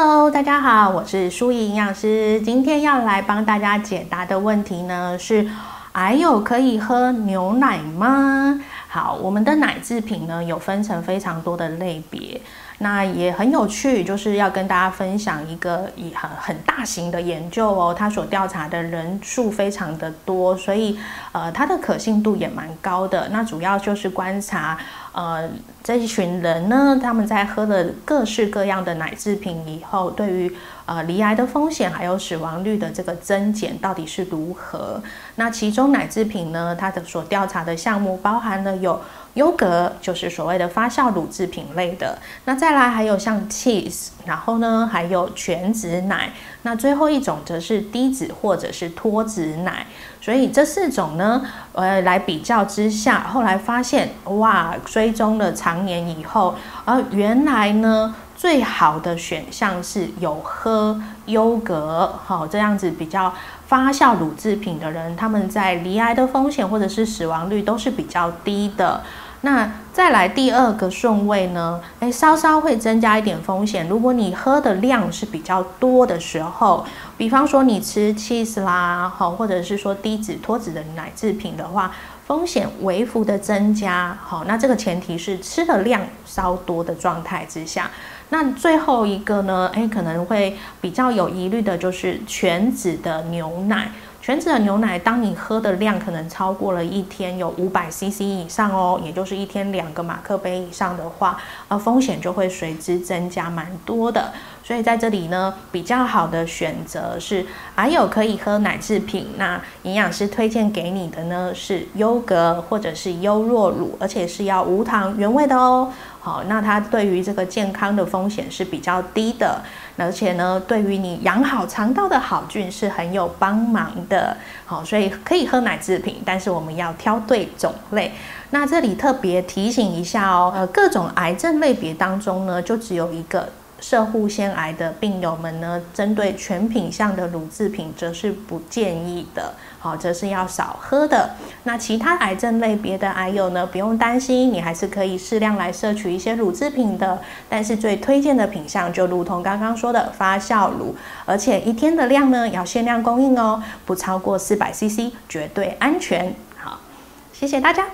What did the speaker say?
Hello，大家好，我是舒怡营养师。今天要来帮大家解答的问题呢是：癌友可以喝牛奶吗？好，我们的奶制品呢有分成非常多的类别。那也很有趣，就是要跟大家分享一个以很很大型的研究哦，它所调查的人数非常的多，所以呃它的可信度也蛮高的。那主要就是观察呃这一群人呢，他们在喝了各式各样的奶制品以后，对于呃罹癌的风险还有死亡率的这个增减到底是如何？那其中奶制品呢，它的所调查的项目包含了有。优格就是所谓的发酵乳制品类的，那在再来还有像 cheese，然后呢还有全脂奶，那最后一种则是低脂或者是脱脂奶。所以这四种呢，呃，来比较之下，后来发现哇，追踪了长年以后，而原来呢最好的选项是有喝优格，好这样子比较发酵乳制品的人，他们在罹癌的风险或者是死亡率都是比较低的。那再来第二个顺位呢？诶，稍稍会增加一点风险。如果你喝的量是比较多的时候，比方说你吃 cheese 啦，好，或者是说低脂脱脂的奶制品的话，风险微幅的增加。好，那这个前提是吃的量稍多的状态之下。那最后一个呢？诶，可能会比较有疑虑的就是全脂的牛奶。全脂的牛奶，当你喝的量可能超过了一天有五百 CC 以上哦，也就是一天两个马克杯以上的话，呃，风险就会随之增加蛮多的。所以在这里呢，比较好的选择是，还有可以喝奶制品。那营养师推荐给你的呢是优格或者是优酪乳，而且是要无糖原味的哦。好，那它对于这个健康的风险是比较低的，而且呢，对于你养好肠道的好菌是很有帮忙的。好，所以可以喝奶制品，但是我们要挑对种类。那这里特别提醒一下哦，呃，各种癌症类别当中呢，就只有一个。射护腺癌的病友们呢，针对全品项的乳制品，则是不建议的，好，则是要少喝的。那其他癌症类别的癌友呢，不用担心，你还是可以适量来摄取一些乳制品的。但是最推荐的品项，就如同刚刚说的发酵乳，而且一天的量呢，要限量供应哦，不超过四百 CC，绝对安全。好，谢谢大家。